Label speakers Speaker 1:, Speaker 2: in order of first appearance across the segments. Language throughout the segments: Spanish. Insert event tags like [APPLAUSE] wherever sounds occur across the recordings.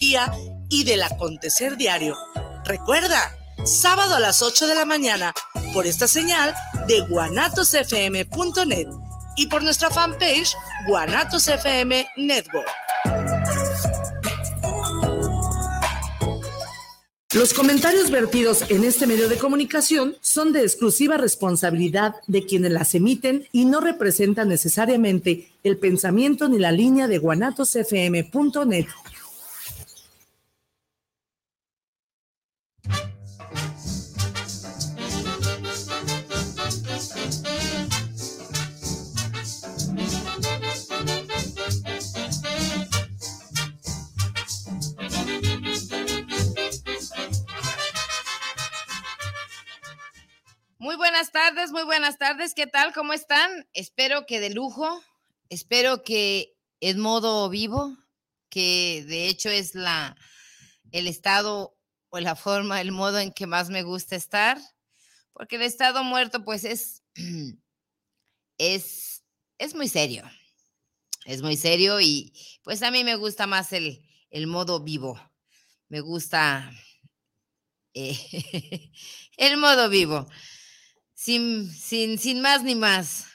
Speaker 1: y del acontecer diario. Recuerda, sábado a las 8 de la mañana, por esta señal de guanatosfm.net y por nuestra fanpage Guanatos FM Network. Los comentarios vertidos en este medio de comunicación son de exclusiva responsabilidad de quienes las emiten y no representan necesariamente el pensamiento ni la línea de guanatosfm.net.
Speaker 2: Muy buenas tardes, muy buenas tardes. ¿Qué tal? ¿Cómo están? Espero que de lujo, espero que en modo vivo, que de hecho es la el estado o la forma, el modo en que más me gusta estar, porque el estado muerto pues es [CLEARS THROAT] es es muy serio. Es muy serio y pues a mí me gusta más el, el modo vivo. Me gusta eh, [LAUGHS] el modo vivo sin, sin, sin más ni más.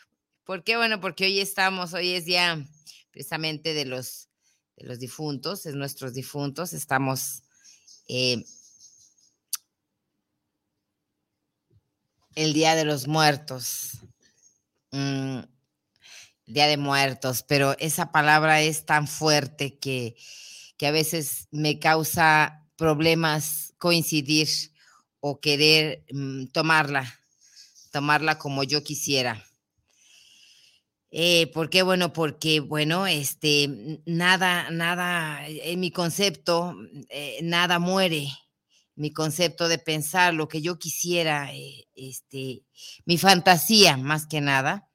Speaker 2: ¿Por qué? Bueno, porque hoy estamos, hoy es ya precisamente de los, de los difuntos, es nuestros difuntos, estamos eh, el Día de los Muertos, mm, Día de Muertos, pero esa palabra es tan fuerte que, que a veces me causa problemas coincidir o querer mm, tomarla tomarla como yo quisiera. Eh, ¿Por qué? Bueno, porque, bueno, este, nada, nada, en mi concepto, eh, nada muere. Mi concepto de pensar lo que yo quisiera, eh, este, mi fantasía más que nada,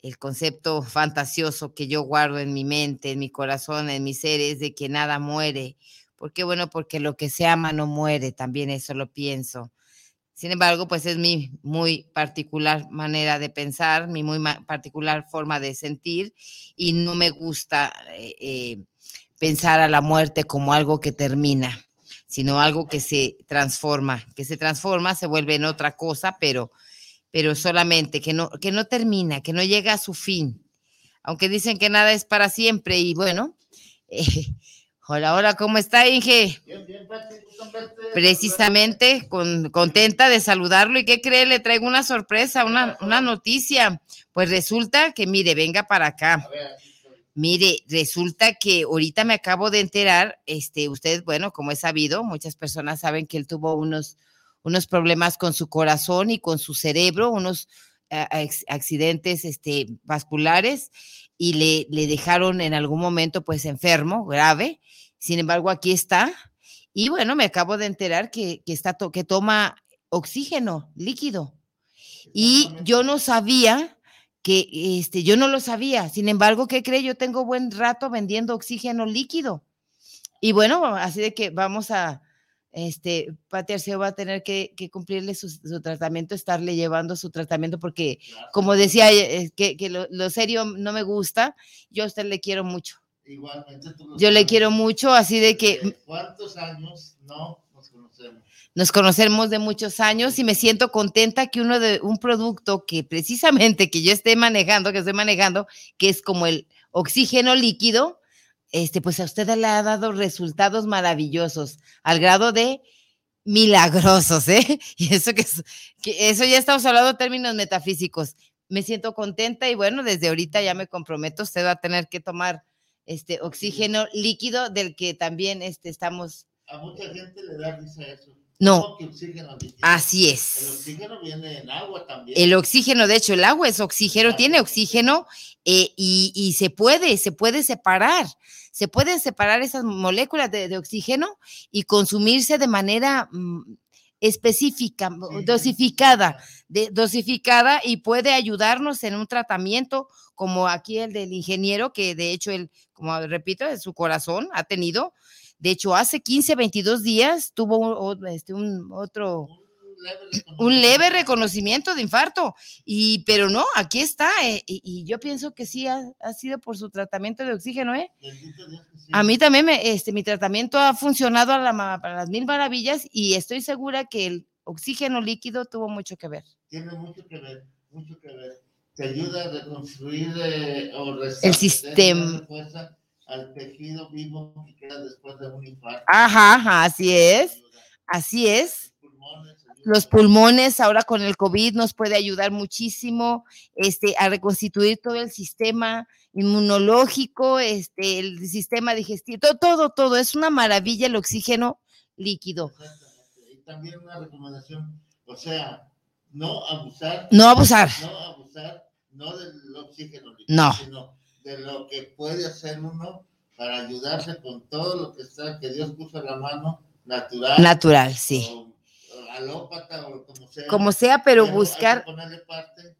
Speaker 2: el concepto fantasioso que yo guardo en mi mente, en mi corazón, en mi ser, es de que nada muere. ¿Por qué? Bueno, porque lo que se ama no muere, también eso lo pienso. Sin embargo, pues es mi muy particular manera de pensar, mi muy particular forma de sentir y no me gusta eh, eh, pensar a la muerte como algo que termina, sino algo que se transforma, que se transforma, se vuelve en otra cosa, pero, pero solamente que no, que no termina, que no llega a su fin. Aunque dicen que nada es para siempre y bueno, [LAUGHS] eh, Hola, hola, ¿cómo está, Inge? Bien, bien, Precisamente con, contenta de saludarlo. ¿Y qué cree? Le traigo una sorpresa, una, una noticia. Pues resulta que, mire, venga para acá. Mire, resulta que ahorita me acabo de enterar, este, usted, bueno, como es sabido, muchas personas saben que él tuvo unos, unos problemas con su corazón y con su cerebro, unos accidentes este, vasculares y le, le dejaron en algún momento pues enfermo, grave. Sin embargo, aquí está. Y bueno, me acabo de enterar que, que está que toma oxígeno líquido. Y yo no sabía que, este, yo no lo sabía. Sin embargo, ¿qué cree? Yo tengo buen rato vendiendo oxígeno líquido. Y bueno, así de que vamos a, este, Pati Arceo va a tener que, cumplirle su, tratamiento, estarle llevando su tratamiento, porque como decía, eh, que, que lo, serio no me gusta, yo a usted le quiero mucho. Igualmente Yo le quiero mucho, así de que...
Speaker 3: ¿Cuántos años no nos conocemos?
Speaker 2: Nos conocemos de muchos años y me siento contenta que uno de un producto que precisamente que yo esté manejando, que estoy manejando, que es como el oxígeno líquido, este, pues a usted le ha dado resultados maravillosos, al grado de milagrosos, ¿eh? [LAUGHS] Y eso que, que eso ya estamos hablando de términos metafísicos. Me siento contenta y bueno, desde ahorita ya me comprometo, usted va a tener que tomar este oxígeno líquido del que también este, estamos.
Speaker 3: A mucha gente le da risa eso.
Speaker 2: No. Así
Speaker 3: es. El oxígeno viene en agua también.
Speaker 2: El oxígeno, de hecho, el agua es oxígeno, tiene oxígeno eh, y, se puede, se puede separar. Se pueden separar esas moléculas de, oxígeno y consumirse de manera mm, específica, dosificada, de, dosificada y puede ayudarnos en un tratamiento como aquí el del ingeniero, que de hecho él, como repito, de su corazón ha tenido de hecho, hace 15, 22 días tuvo este, un otro... un leve reconocimiento de infarto. Y, pero no, aquí está. eh, y, y yo pienso que sí ha, ha sido por su tratamiento de oxígeno, ¿eh? A mí también me, este, mi tratamiento ha funcionado a la para las mil maravillas y estoy segura que el oxígeno líquido tuvo mucho que ver.
Speaker 3: Tiene mucho que ver, mucho que ver. Te ayuda a reconstruir eh, o
Speaker 2: El sistema.
Speaker 3: Al tejido vivo que queda después de un infarto.
Speaker 2: Ajá, ajá, así es, así es.
Speaker 3: Los pulmones
Speaker 2: ahora con el COVID nos puede ayudar muchísimo este, a reconstituir todo el sistema inmunológico, este, el sistema digestivo, todo, todo, todo. Es una maravilla el oxígeno líquido.
Speaker 3: Exactamente. Y también una recomendación, o sea, no abusar,
Speaker 2: No abusar.
Speaker 3: no abusar, no del oxígeno líquido,
Speaker 2: No.
Speaker 3: sino de lo que puede hacer uno para ayudarse con todo lo que está, que Dios puso a la mano, natural,
Speaker 2: Natural, sí.
Speaker 3: o, o alópata, o como sea.
Speaker 2: Como sea, pero buscar,
Speaker 3: ponerle parte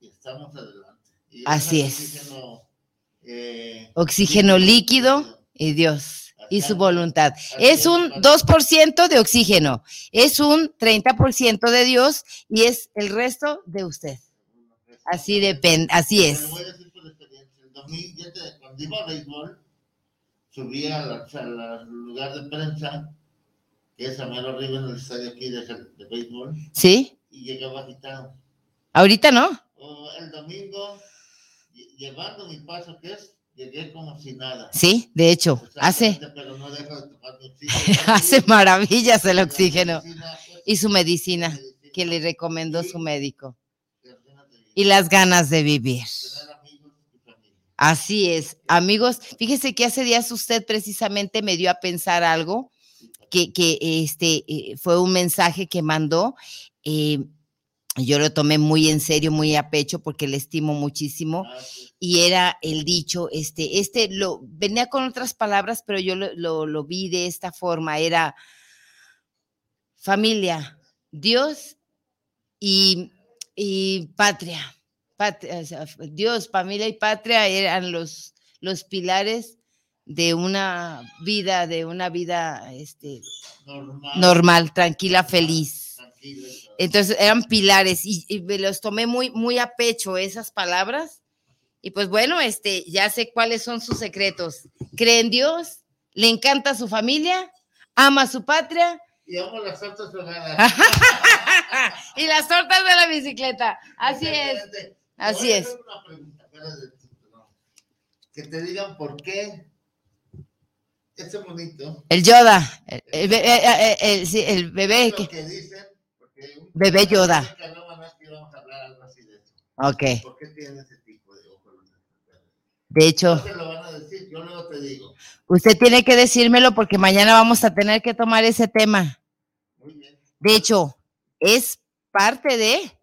Speaker 3: y estamos adelante. Y
Speaker 2: Así es.
Speaker 3: oxígeno, eh,
Speaker 2: oxígeno líquido y Dios y su voluntad. Es un 2% de oxígeno, es un 30% de Dios y es el resto de usted. Así depende, así es.
Speaker 3: Yo te- cuando iba a béisbol, subía al lugar de prensa, que es a mero arriba en el estadio aquí de, de béisbol,
Speaker 2: ¿Sí?
Speaker 3: y llegaba agitado.
Speaker 2: Ahorita no.
Speaker 3: O el domingo, lle- llevando mi paso, que es, llegué como si nada.
Speaker 2: Sí, de hecho, hace,
Speaker 3: Pero no de tomar [LAUGHS]
Speaker 2: hace maravillas el oxígeno
Speaker 3: medicina, pues,
Speaker 2: y su medicina
Speaker 3: medicina,
Speaker 2: que le recomendó su médico y las ganas de vivir.
Speaker 3: tener amigos y familia.
Speaker 2: Así es, amigos. Fíjese que hace días usted precisamente me dio a pensar algo que, que este eh, fue un mensaje que mandó. eh, yo lo tomé muy en serio, muy a pecho, porque le estimo muchísimo.
Speaker 3: Gracias.
Speaker 2: Y era el dicho, este, este lo venía con otras palabras, pero yo lo, lo- lo vi de esta forma. Era familia, Dios y, y patria. Patria, o sea, Dios, familia y patria eran los, los pilares de una vida, de una vida este,
Speaker 3: Normal.
Speaker 2: normal, tranquila, feliz. Entonces eran pilares y, y me los tomé muy, muy a pecho esas palabras. Y pues bueno, este, ya sé cuáles son sus secretos. Cree en Dios, le encanta su familia, ama a su patria
Speaker 3: Y amo las tortas ahogadas. [LAUGHS]
Speaker 2: y las tortas de la bicicleta. Así es. Así es.
Speaker 3: una pregunta. Que te digan por qué ese bonito.
Speaker 2: El Yoda, el, eh, eh, sí, bebé. que-
Speaker 3: que dicen,
Speaker 2: Bebé Yoda.
Speaker 3: No van a que vamos a hablar algo así de eso.
Speaker 2: Ok,
Speaker 3: ¿Por qué tiene ese tipo de ojos?
Speaker 2: de hecho,
Speaker 3: No te lo van a decir, yo luego te digo.
Speaker 2: usted tiene que decírmelo porque mañana vamos a tener que tomar ese tema.
Speaker 3: Muy bien.
Speaker 2: De hecho, es parte de,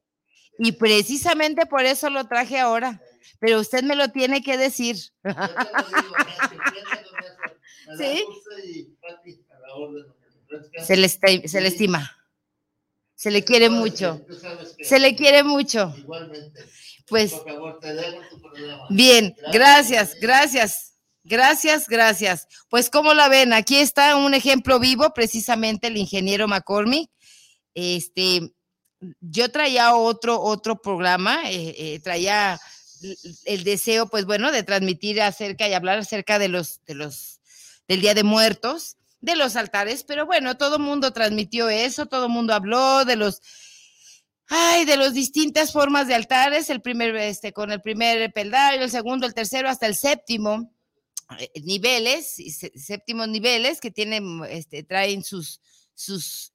Speaker 2: y precisamente por eso lo traje ahora, pero usted me lo tiene que decir.
Speaker 3: Yo te lo digo,
Speaker 2: Sí.
Speaker 3: y, Pati, a la orden.
Speaker 2: Se le, se le estima, se le quiere mucho, se le quiere mucho.
Speaker 3: Igualmente.
Speaker 2: Pues
Speaker 3: Por favor, te tu programa.
Speaker 2: bien, gracias,
Speaker 3: Gracias.
Speaker 2: gracias, gracias, gracias. Pues como la ven, aquí está un ejemplo vivo, precisamente el ingeniero McCormick. Este, yo traía otro, otro programa, eh, eh, traía el deseo, pues bueno, de transmitir acerca y hablar acerca de los, de los, del Día de Muertos, de los altares, pero bueno, todo el mundo transmitió eso, todo el mundo habló de los, ay, de las distintas formas de altares, el primer, este, con el primer peldaño, el segundo, el tercero, hasta el séptimo, eh, niveles, séptimos niveles que tienen, este, traen sus, sus,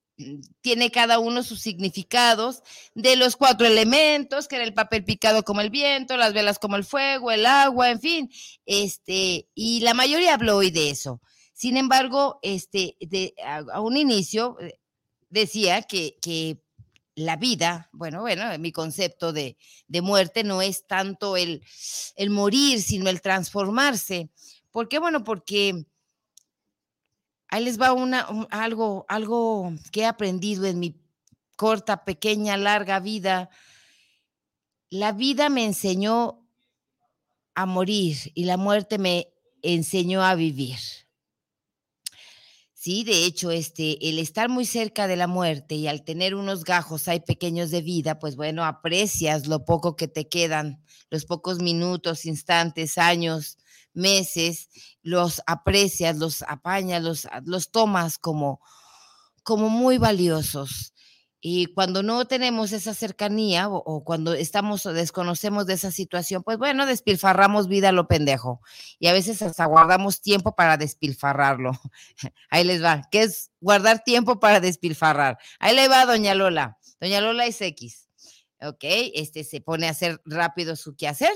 Speaker 2: tiene cada uno sus significados de los cuatro elementos, que era el papel picado como el viento, las velas como el fuego, el agua, en fin, este, y la mayoría habló hoy de eso. Sin embargo, este, a un inicio eh, decía que, que la vida, bueno, bueno, mi concepto de, de muerte no es tanto el, el morir, sino el transformarse. ¿Por qué? Bueno, porque ahí les va una, un- algo, algo que he aprendido en mi corta, pequeña, larga vida. La vida me enseñó a morir y la muerte me enseñó a vivir. Sí, de hecho, este, el estar muy cerca de la muerte y al tener unos gajos hay pequeños de vida, pues bueno, aprecias lo poco que te quedan, los pocos minutos, instantes, años, meses, los aprecias, los apañas, los, los tomas como, como muy valiosos. Y cuando no tenemos esa cercanía o, cuando estamos o desconocemos de esa situación, pues bueno, despilfarramos vida a lo pendejo. Y a veces hasta guardamos tiempo para despilfarrarlo. [LAUGHS] Ahí les va. ¿Qué es guardar tiempo para despilfarrar? Ahí le va doña Lola. Doña Lola es X. Ok, este se pone a hacer rápido su quehacer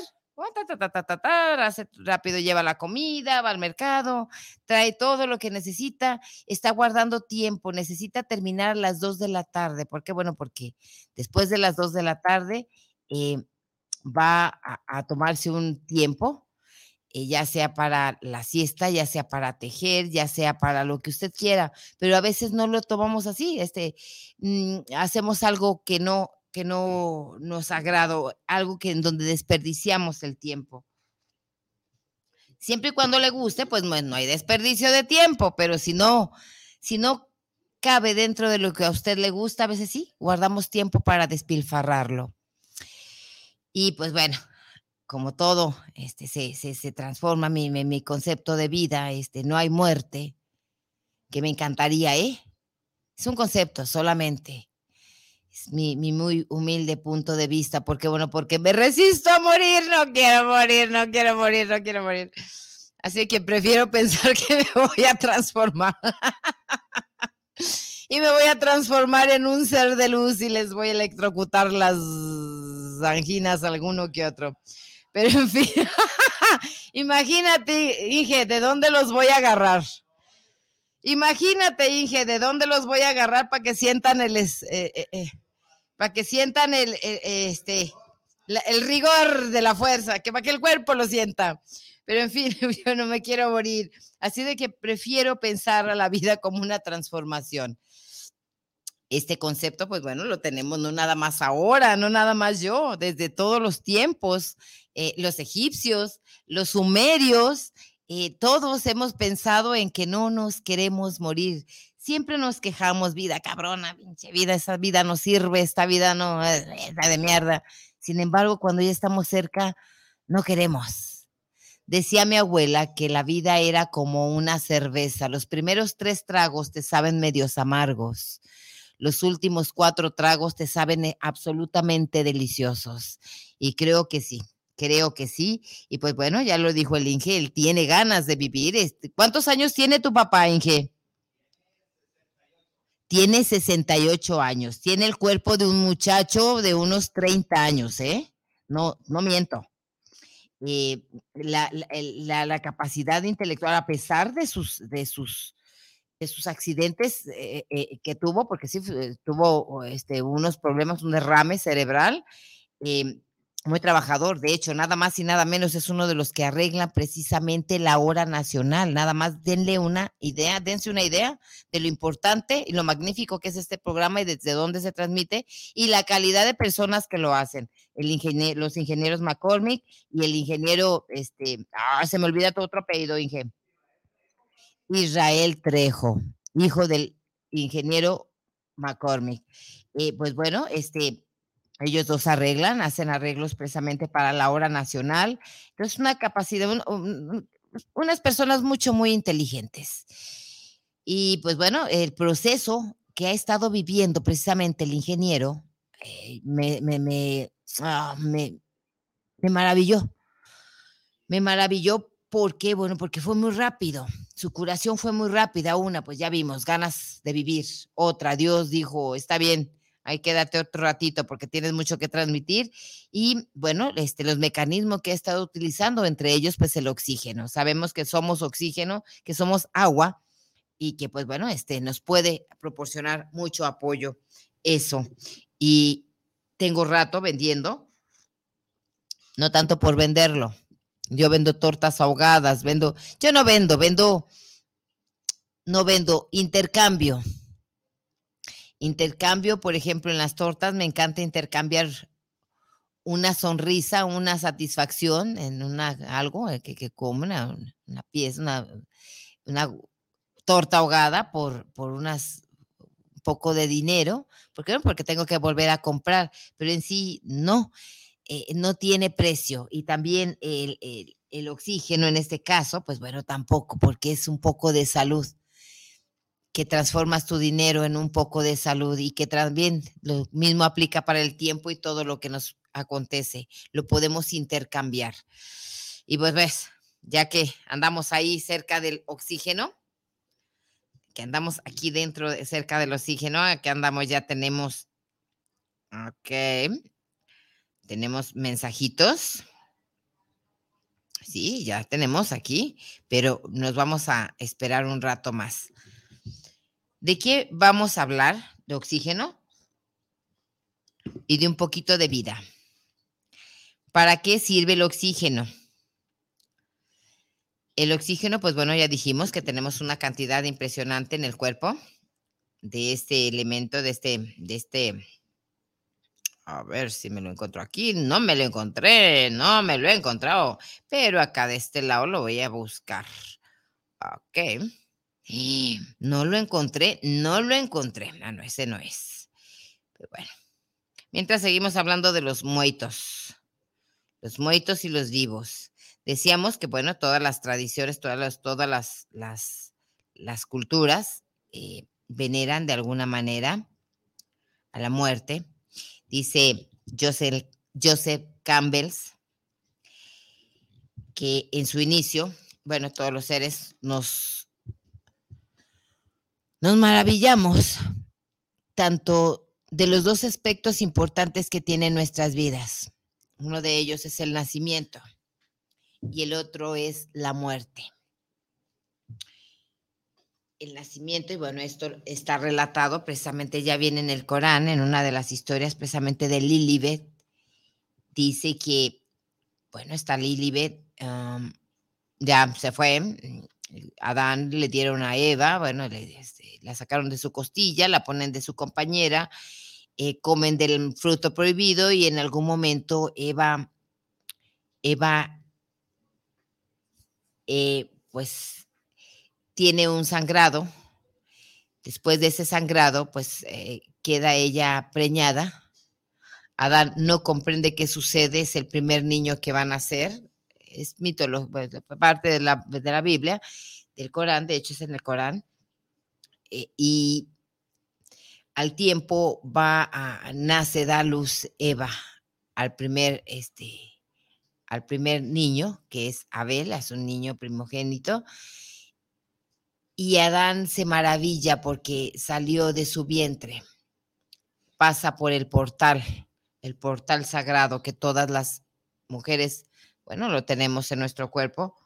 Speaker 2: hace rápido, lleva la comida, va al mercado, trae todo lo que necesita, está guardando tiempo, necesita terminar a las 2 de la tarde. ¿Por qué? Bueno, porque después de las 2 de la tarde eh, va a, tomarse un tiempo, eh, ya sea para la siesta, ya sea para tejer, ya sea para lo que usted quiera, pero a veces no lo tomamos así, este, mm, hacemos algo que no que no nos agrado, algo que en donde desperdiciamos el tiempo. Siempre y cuando le guste, pues no, no hay desperdicio de tiempo, pero si no, si no cabe dentro de lo que a usted le gusta, a veces sí, guardamos tiempo para despilfarrarlo. Y pues bueno, como todo, este, se, se, transforma mi, mi, concepto de vida, este, no hay muerte, que me encantaría, ¿eh? Es un concepto solamente es mi, muy humilde punto de vista, porque bueno, porque me resisto a morir, no quiero morir, no quiero morir, no quiero morir. Así que prefiero [LAUGHS] pensar que me voy a transformar. y me voy a transformar en un ser de luz y les voy a electrocutar las anginas alguno que otro. Pero en fin, [LAUGHS] imagínate, Inge, ¿de dónde los voy a agarrar? Imagínate, Inge, ¿de dónde los voy a agarrar para que sientan el, eh, eh, eh, para que sientan el, este, el rigor de la fuerza, que para que el cuerpo lo sienta. Pero en fin, [LAUGHS] yo no me quiero morir. Así de que prefiero pensar a la vida como una transformación. Este concepto, pues bueno, lo tenemos no nada más ahora, no nada más yo, desde todos los tiempos, los egipcios, los sumerios, eh, todos hemos pensado en que no nos queremos morir. Siempre nos quejamos, vida cabrona, pinche vida, esa vida no sirve, esta vida no es de mierda. Sin embargo, cuando ya estamos cerca, no queremos. Decía mi abuela que la vida era como una cerveza. Los primeros tres tragos te saben medios amargos. Los últimos cuatro tragos te saben eh, absolutamente deliciosos. Y creo que sí, Creo que sí. Y pues bueno, ya lo dijo el Inge, él tiene ganas de vivir. Este, ¿Cuántos años tiene tu papá, Inge? Tiene 68 años. Tiene el cuerpo de un muchacho de unos 30 años, ¿eh? No, no miento. Eh, la, capacidad intelectual, a pesar de sus, de sus, de sus accidentes eh, eh, que tuvo, porque sí tuvo este, unos problemas, un derrame cerebral, muy trabajador, de hecho, nada más y nada menos es uno de los que arreglan precisamente la hora nacional. Nada más denle una idea, dense una idea de lo importante y lo magnífico que es este programa y desde dónde se transmite y la calidad de personas que lo hacen. El ingeniero, los ingenieros McCormick y el ingeniero, este, ah, se me olvida tu otro apellido, Inge. Israel Trejo, hijo del ingeniero McCormick. Eh, pues bueno, este, ellos dos arreglan, hacen arreglos precisamente para la hora nacional. Entonces, una capacidad, unas personas mucho, muy inteligentes. Y pues bueno, el proceso que ha estado viviendo precisamente el ingeniero eh, me, me, me, ah, me, me maravilló. Me maravilló porque, bueno, porque fue muy rápido. Su curación fue muy rápida. Una, pues ya vimos, ganas de vivir. Otra, Dios dijo, está bien, hay que darte otro ratito porque tienes mucho que transmitir. Y bueno, este, los mecanismos que he estado utilizando, entre ellos, pues el oxígeno. Sabemos que somos oxígeno, que somos agua y que, pues bueno, este, nos puede proporcionar mucho apoyo eso. Y tengo rato vendiendo, no tanto por venderlo. Yo vendo tortas ahogadas, vendo, yo no vendo, vendo, no vendo, intercambio Intercambio, por ejemplo, en las tortas, me encanta intercambiar una sonrisa, una satisfacción en una, algo eh, que, que una, pieza, una, torta ahogada por, por unas poco de dinero, porque porque tengo que volver a comprar, pero en sí no, eh, no tiene precio. Y también el, el, el oxígeno en este caso, pues bueno, tampoco, porque es un poco de salud que transformas tu dinero en un poco de salud y que también lo mismo aplica para el tiempo y todo lo que nos acontece. Lo podemos intercambiar. Y pues ves, ya que andamos ahí cerca del oxígeno, que andamos aquí dentro, cerca del oxígeno, aquí andamos, ya tenemos, ok, tenemos mensajitos. Sí, ya tenemos aquí, pero nos vamos a esperar un rato más. ¿De qué vamos a hablar? De oxígeno y de un poquito de vida. ¿Para qué sirve el oxígeno? El oxígeno, pues bueno, ya dijimos que tenemos una cantidad impresionante en el cuerpo de este elemento, de este, de este, a ver si me lo encuentro aquí. No me lo encontré, no me lo he encontrado, pero acá de este lado lo voy a buscar. Ok. No lo encontré, no lo encontré. Ah, no, ese no es. Bueno. Mientras seguimos hablando de los muertos, los muertos y los vivos. Decíamos que, bueno, todas las tradiciones, todas las, todas las, las, las culturas eh, veneran de alguna manera a la muerte. Dice Joseph, Joseph Campbell que en su inicio, bueno, todos los seres nos nos maravillamos tanto de los dos aspectos importantes que tienen nuestras vidas. Uno de ellos es el nacimiento y el otro es la muerte. El nacimiento, y bueno, esto está relatado precisamente, ya viene en el Corán, en una de las historias precisamente de Lilibet, dice que, bueno, está Lilibet, ya se fue, Adán le dieron a Eva, bueno, este, la sacaron de su costilla, la ponen de su compañera, eh, comen del fruto prohibido y en algún momento Eva, Eva, eh, pues tiene un sangrado. Después de ese sangrado, pues eh, queda ella preñada. Adán no comprende qué sucede, es el primer niño que van a nacer, es mitología, parte de la, de la Biblia, del Corán, de hecho es en el Corán, eh, y al tiempo va a, nace, da luz Eva al primer, este, al primer niño, que es Abel, es un niño primogénito, y Adán se maravilla porque salió de su vientre, pasa por el portal, el portal sagrado que todas las mujeres bueno, lo tenemos en nuestro cuerpo.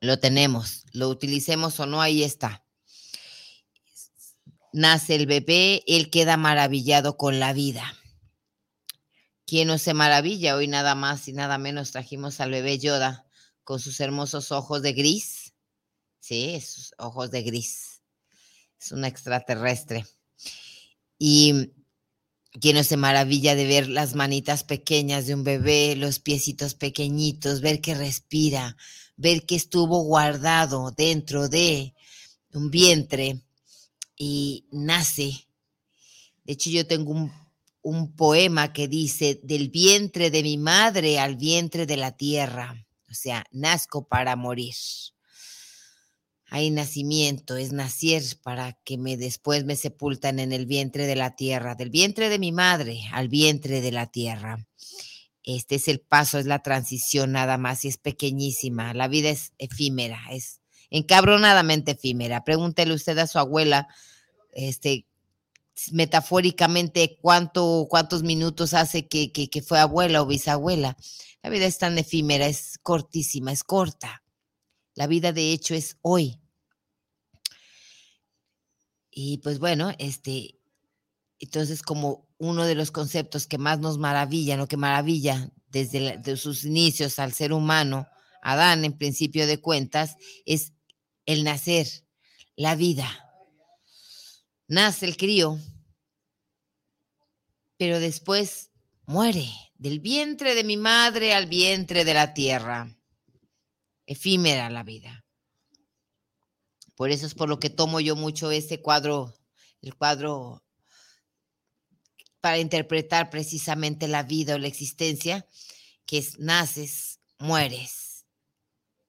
Speaker 2: Lo tenemos, lo utilicemos o no, ahí está. Nace el bebé, él queda maravillado con la vida. ¿Quién no se maravilla? Hoy nada más y nada menos trajimos al bebé Yoda con sus hermosos ojos de gris. Sí, sus ojos de gris. Es un extraterrestre. Y quien se maravilla de ver las manitas pequeñas de un bebé, los piecitos pequeñitos, ver que respira, ver que estuvo guardado dentro de un vientre y nace. De hecho, yo tengo un, un poema que dice, del vientre de mi madre al vientre de la tierra. O sea, nazco para morir hay nacimiento, es nacer para que me después me sepultan en el vientre de la tierra, del vientre de mi madre al vientre de la tierra. Este es el paso, es la transición nada más y es pequeñísima. La vida es efímera, es encabronadamente efímera. Pregúntele usted a su abuela, este, metafóricamente, cuánto, cuántos minutos hace que, que, que fue abuela o bisabuela. La vida es tan efímera, es cortísima, es corta. La vida de hecho es hoy. Y pues bueno, este, entonces como uno de los conceptos que más nos maravillan o que maravilla desde sus inicios al ser humano, Adán en principio de cuentas, es el nacer, la vida. Nace el crío, pero después muere del vientre de mi madre al vientre de la tierra. Efímera la vida. Por eso es por lo que tomo yo mucho ese cuadro, el cuadro para interpretar precisamente la vida o la existencia, que es naces, mueres.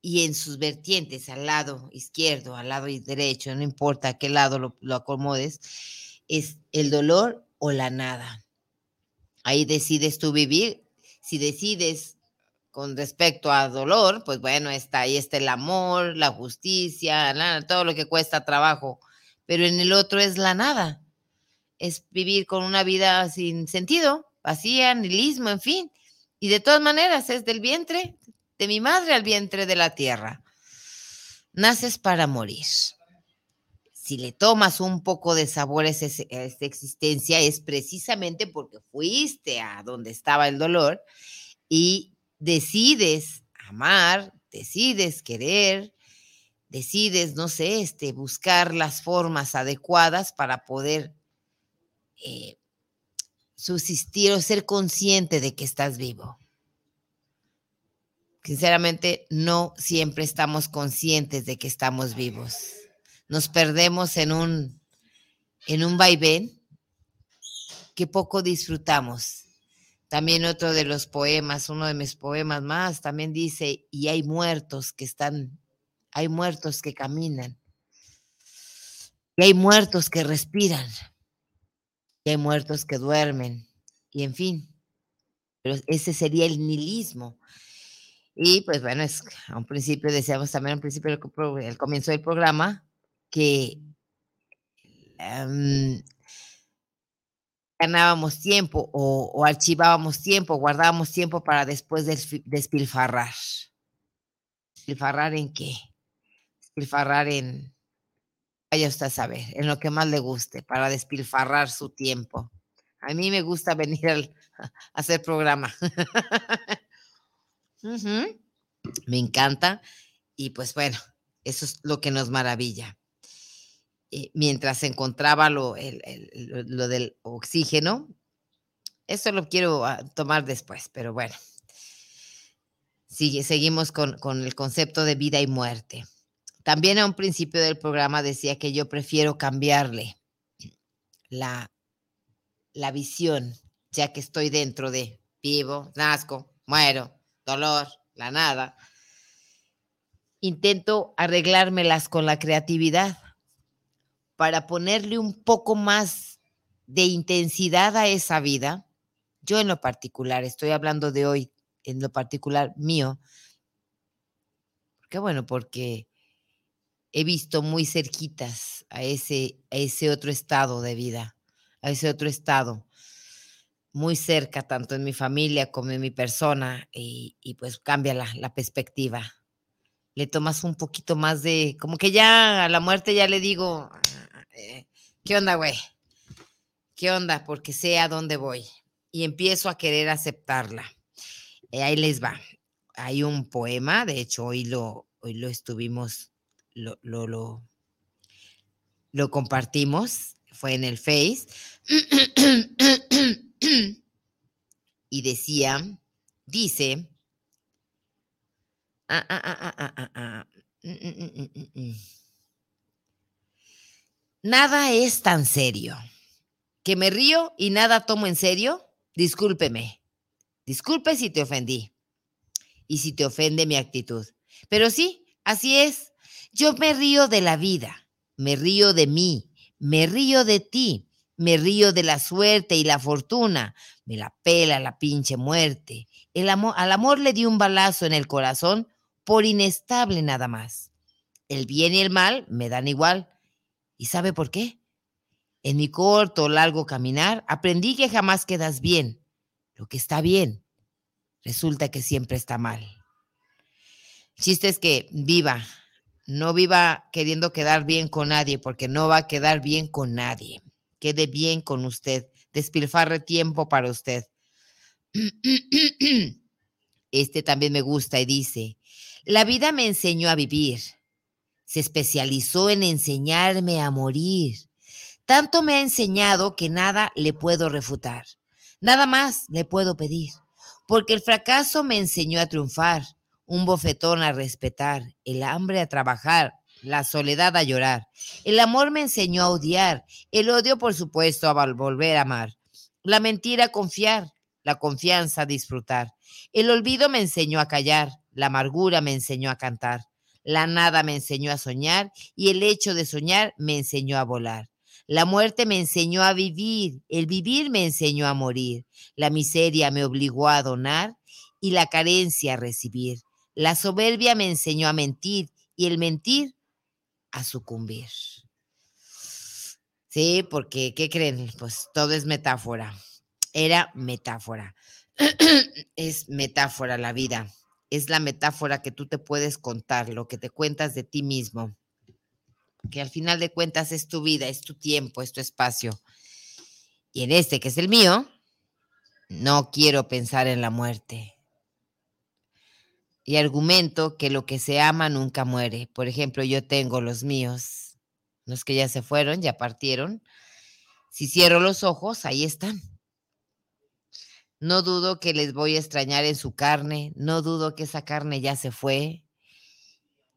Speaker 2: Y en sus vertientes, al lado izquierdo, al lado derecho, no importa a qué lado lo, lo acomodes, es el dolor o la nada. Ahí decides tú vivir. Si decides con respecto a dolor, pues bueno, está ahí está el amor, la justicia, todo lo que cuesta trabajo. Pero en el otro es la nada. Es vivir con una vida sin sentido, vacía, nihilismo, en fin. Y de todas maneras es del vientre de mi madre al vientre de la tierra. Naces para morir si le tomas un poco de sabor a, esta existencia es precisamente porque fuiste a donde estaba el dolor y decides amar, decides querer, decides, no sé, este, buscar las formas adecuadas para poder eh, subsistir o ser consciente de que estás vivo. Sinceramente, no siempre estamos conscientes de que estamos vivos nos perdemos en un, en un vaivén que poco disfrutamos. También otro de los poemas, uno de mis poemas más, también dice, y hay muertos que están, hay muertos que caminan, y hay muertos que respiran, y hay muertos que duermen, y en fin, pero ese sería el nihilismo. Y pues bueno, es, a un principio decíamos también, al principio, el comienzo del programa, que em, ganábamos tiempo o, archivábamos tiempo, guardábamos tiempo para después despilfarrar. ¿Despilfarrar en qué? Despilfarrar en, vaya usted a saber, en lo que más le guste, para despilfarrar su tiempo. A mí me gusta [LAUGHS] venir a hacer programa. [LAUGHS] Me encanta y pues bueno, eso es lo que nos maravilla. Eh, mientras se encontraba lo, lo, del oxígeno. Eso lo quiero ah, tomar después, pero bueno. Sigue, seguimos con, con el concepto de vida y muerte. También a un principio del programa decía que yo prefiero cambiarle la, la visión, ya que estoy dentro de vivo, nazco, muero, dolor, la nada. Intento arreglármelas con la creatividad para ponerle un poco más de intensidad a esa vida, yo en lo particular, estoy hablando de hoy, en lo particular mío, qué bueno, porque he visto muy cerquitas a ese, a ese otro estado de vida, a ese otro estado, muy cerca, tanto en mi familia como en mi persona, y, pues cambia la perspectiva. Le tomas un poquito más de, como que ya a la muerte ya le digo, eh, ¿qué onda, güey? ¿Qué onda? Porque sé a dónde voy. Y empiezo a querer aceptarla. Eh, ahí les va. Hay un poema, de hecho, hoy lo, hoy lo estuvimos, lo, lo, lo, compartimos, fue en el Face. y decía, dice, ah, ah, ah, Nada es tan serio. ¿Que me río y nada tomo en serio? Discúlpeme. Disculpe si te ofendí y si te ofende mi actitud. Pero sí, así es. Yo me río de la vida, me río de mí, me río de ti, me río de la suerte y la fortuna, me la pela la pinche muerte. El amor, al amor le di un balazo en el corazón por inestable nada más. El bien y el mal me dan igual. ¿Y sabe por qué? En mi corto o largo caminar aprendí que jamás quedas bien. Lo que está bien resulta que siempre está mal. El chiste es que viva, no viva queriendo quedar bien con nadie, porque no va a quedar bien con nadie. Quede bien con usted, despilfarre tiempo para usted. [CLEARS THROAT] Este también me gusta y dice, la vida me enseñó a vivir se especializó en enseñarme a morir. Tanto me ha enseñado que nada le puedo refutar. Nada más le puedo pedir. Porque el fracaso me enseñó a triunfar, un bofetón a respetar, el hambre a trabajar, la soledad a llorar. El amor me enseñó a odiar, el odio, por supuesto, a volver a amar. La mentira a confiar, la confianza a disfrutar. El olvido me enseñó a callar, la amargura me enseñó a cantar. La nada me enseñó a soñar y el hecho de soñar me enseñó a volar. La muerte me enseñó a vivir, el vivir me enseñó a morir. La miseria me obligó a donar y la carencia a recibir. La soberbia me enseñó a mentir y el mentir a sucumbir. Sí, porque, ¿qué creen? Pues todo es metáfora. Era metáfora. [CLEARS THROAT] es metáfora la vida. Es la metáfora que tú te puedes contar, lo que te cuentas de ti mismo. Que al final de cuentas es tu vida, es tu tiempo, es tu espacio. Y en este, que es el mío, no quiero pensar en la muerte. Y argumento que lo que se ama nunca muere. Por ejemplo, yo tengo los míos, los que ya se fueron, ya partieron. Si cierro los ojos, ahí están. No dudo que les voy a extrañar en su carne, no dudo que esa carne ya se fue,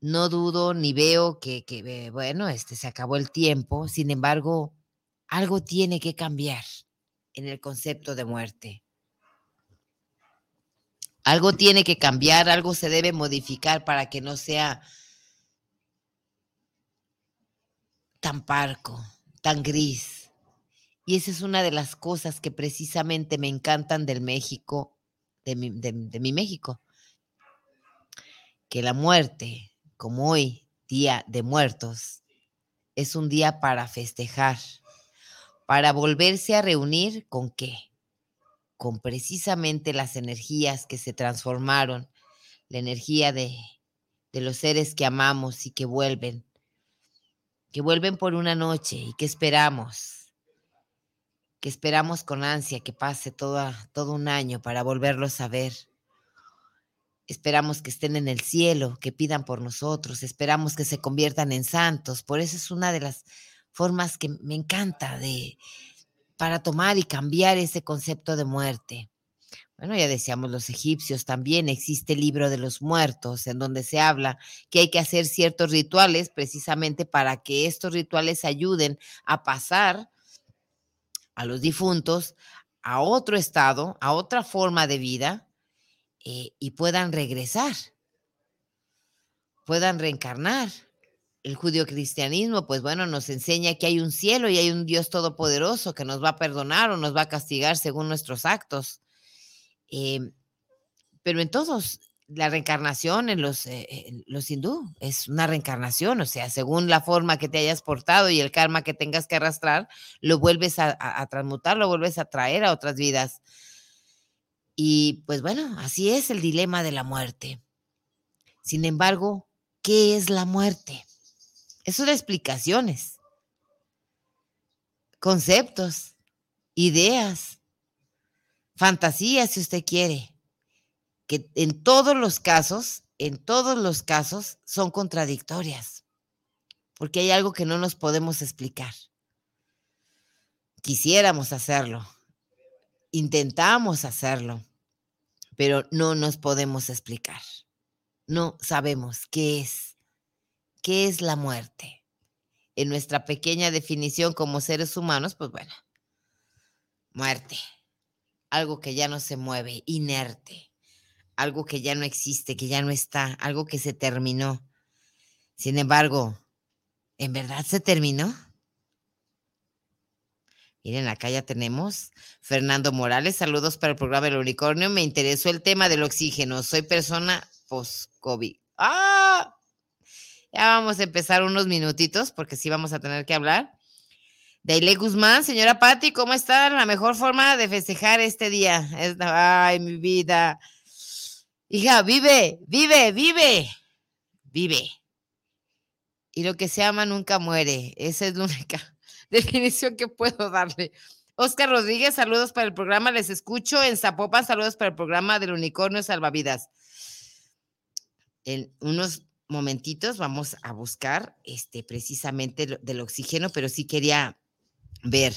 Speaker 2: no dudo ni veo que, que, bueno, este se acabó el tiempo, sin embargo, algo tiene que cambiar en el concepto de muerte. Algo tiene que cambiar, algo se debe modificar para que no sea tan parco, tan gris. Y esa es una de las cosas que precisamente me encantan del México, de mi, de mi México. Que la muerte, como hoy, Día de Muertos, es un día para festejar, para volverse a reunir con qué? con precisamente las energías que se transformaron, la energía de, de los seres que amamos y que vuelven, que vuelven por una noche y que esperamos, esperamos con ansia que pase todo un año para volverlos a ver. Esperamos que estén en el cielo, que pidan por nosotros, esperamos que se conviertan en santos. Por eso es una de las formas que me encanta de, para tomar y cambiar ese concepto de muerte. Bueno, ya decíamos los egipcios también, existe el libro de los muertos, en donde se habla que hay que hacer ciertos rituales precisamente para que estos rituales ayuden a pasar a los difuntos a otro estado, a otra forma de vida eh, y puedan regresar, puedan reencarnar el judio-cristianismo, pues bueno, nos enseña que hay un cielo y hay un Dios todopoderoso que nos va a perdonar o nos va a castigar según nuestros actos. Em, pero en todos, la reencarnación en los, eh, los hindú es una reencarnación, o sea, según la forma que te hayas portado y el karma que tengas que arrastrar, lo vuelves a, a transmutar, lo vuelves a traer a otras vidas. Y pues bueno, así es el dilema de la muerte. Sin embargo, ¿qué es la muerte? Eso de explicaciones, conceptos, ideas, fantasías, si usted quiere, que en todos los casos, en todos los casos son contradictorias, porque hay algo que no nos podemos explicar. Quisiéramos hacerlo, intentamos hacerlo, pero no nos podemos explicar. No sabemos qué es ¿Qué es la muerte? En nuestra pequeña definición como seres humanos, pues bueno, muerte, algo que ya no se mueve, inerte, algo que ya no existe, que ya no está, algo que se terminó. Sin embargo, ¿en verdad se terminó? Miren, acá ya tenemos Fernando Morales. Saludos para el programa del unicornio. Me interesó el tema del oxígeno. Soy persona post-COVID. ¡Ah! Ya vamos a empezar unos minutitos porque sí vamos a tener que hablar. Daile Guzmán, señora Patti, ¿cómo está? La mejor forma de festejar este día. ay, mi vida. Hija, vive, vive, vive, vive. Y lo que se ama nunca muere. Esa es la [LAUGHS] única definición que puedo darle. Oscar Rodríguez, saludos para el programa. Les escucho en Zapopan, saludos para el programa del Unicornio Salvavidas. En unos momentitos vamos a buscar este, precisamente del oxígeno, pero sí quería ver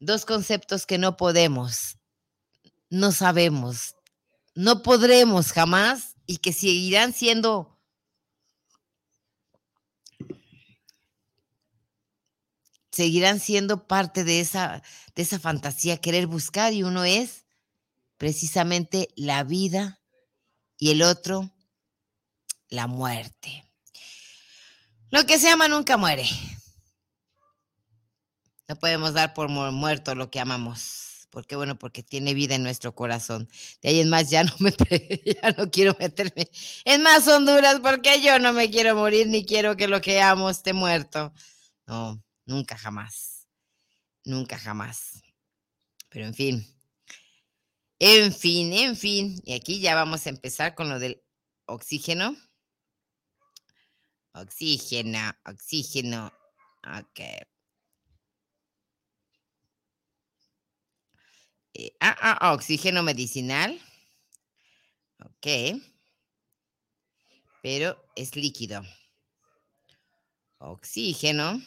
Speaker 2: dos conceptos que no podemos, no sabemos, no podremos jamás y que seguirán siendo seguirán siendo parte de esa, de esa fantasía, querer buscar, y uno es precisamente la vida y el otro la muerte. Lo que se ama nunca muere. No podemos dar por muerto lo que amamos. Porque bueno, porque tiene vida en nuestro corazón. De ahí en más ya no me [LAUGHS] quiero meterme en más Honduras porque yo no me quiero morir ni quiero que lo que amo esté muerto. No, nunca jamás. Nunca jamás. Pero en fin. En fin, en fin. Y aquí ya vamos a empezar con lo del oxígeno. Oxígeno, oxígeno. Ok. Eh, ah, ah, ah, oxígeno medicinal. Ok. Pero es líquido. Oxígeno.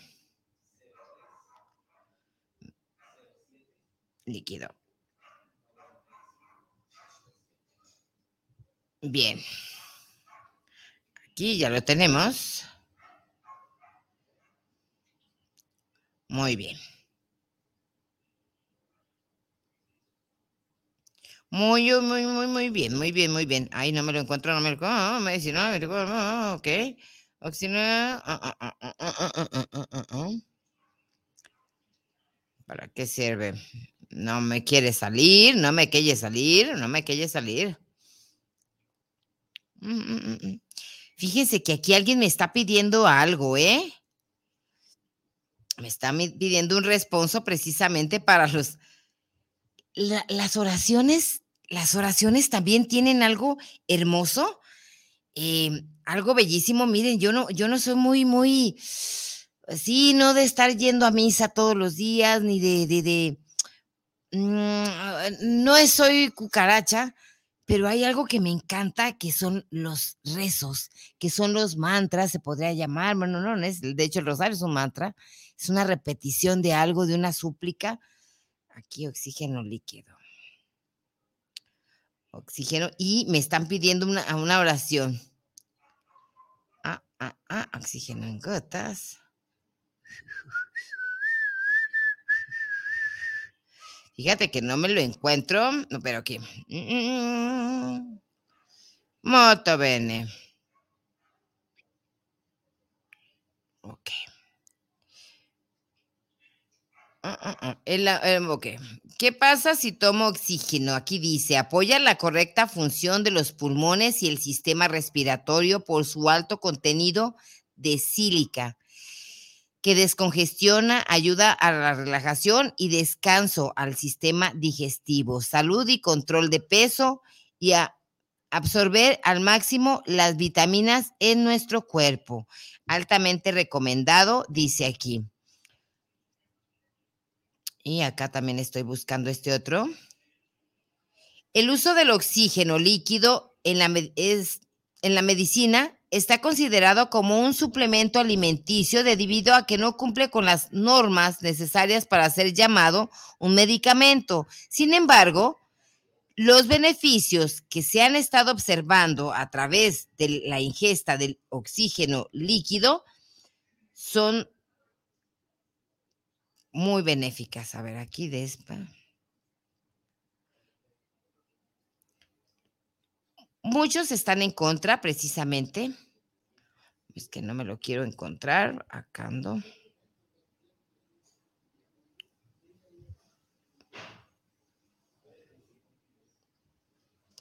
Speaker 2: Líquido. Bien. Aquí ya lo tenemos. Muy bien. Muy, muy, muy, muy bien, muy bien, muy bien. Ahí no me lo encuentro, no me lo encuentro, me dice, no, me ok. Oxígeno. ¿Para qué sirve? No me quiere salir, no me quiere salir, no me quiere salir. Mm, mm, mm, Fíjense que aquí alguien me está pidiendo algo, ¿eh? Me está pidiendo un responso precisamente para los... las oraciones, las oraciones también tienen algo hermoso, em, algo bellísimo. Miren, yo no, yo no soy muy, muy, sí, no de estar yendo a misa todos los días, ni de, de, de no soy cucaracha, pero hay algo que me encanta que son los rezos, que son los mantras, se podría llamar, bueno, no, no es, de hecho el rosario es un mantra, es una repetición de algo, de una súplica. Aquí oxígeno líquido. Oxígeno y me están pidiendo una, una oración. Ah, ah, ah, oxígeno en gotas. Fíjate que no me lo encuentro, pero aquí. Moto bene. Ok. Ah, ah, ah, em. ¿Qué pasa si tomo oxígeno? Aquí dice, apoya la correcta función de los pulmones y el sistema respiratorio por su alto contenido de sílica que descongestiona, ayuda a la relajación y descanso al sistema digestivo, salud y control de peso y a absorber al máximo las vitaminas en nuestro cuerpo. Altamente recomendado, dice aquí. Y acá también estoy buscando este otro. El uso del oxígeno líquido en la, es, en la medicina está considerado como un suplemento alimenticio debido a que no cumple con las normas necesarias para ser llamado un medicamento. Sin embargo, los beneficios que se han estado observando a través de la ingesta del oxígeno líquido son muy benéficas. A ver, aquí de Muchos están en contra, precisamente. Es que no me lo quiero encontrar. Acá ando.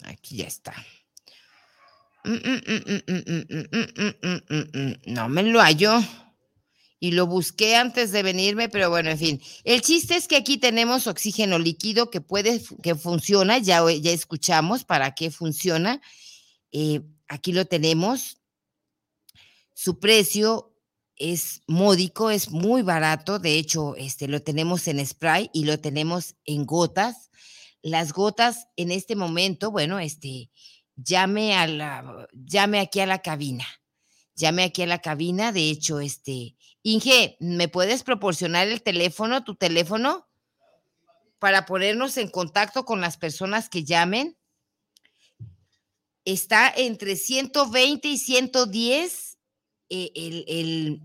Speaker 2: Aquí ya está. No me lo hallo. Y lo busqué antes de venirme, pero bueno, en fin. El chiste es que aquí tenemos oxígeno líquido que puede, que funciona, ya, ya escuchamos para qué funciona. Eh, aquí lo tenemos. Su precio es módico, es muy barato. De hecho, este, lo tenemos en spray y lo tenemos en gotas. Las gotas en este momento, bueno, este, llame a la, llame aquí a la cabina. Llame aquí a la cabina. De hecho, este, Inge, ¿me puedes proporcionar el teléfono, tu teléfono, para ponernos en contacto con las personas que llamen? Está entre 120 y 110 eh, el,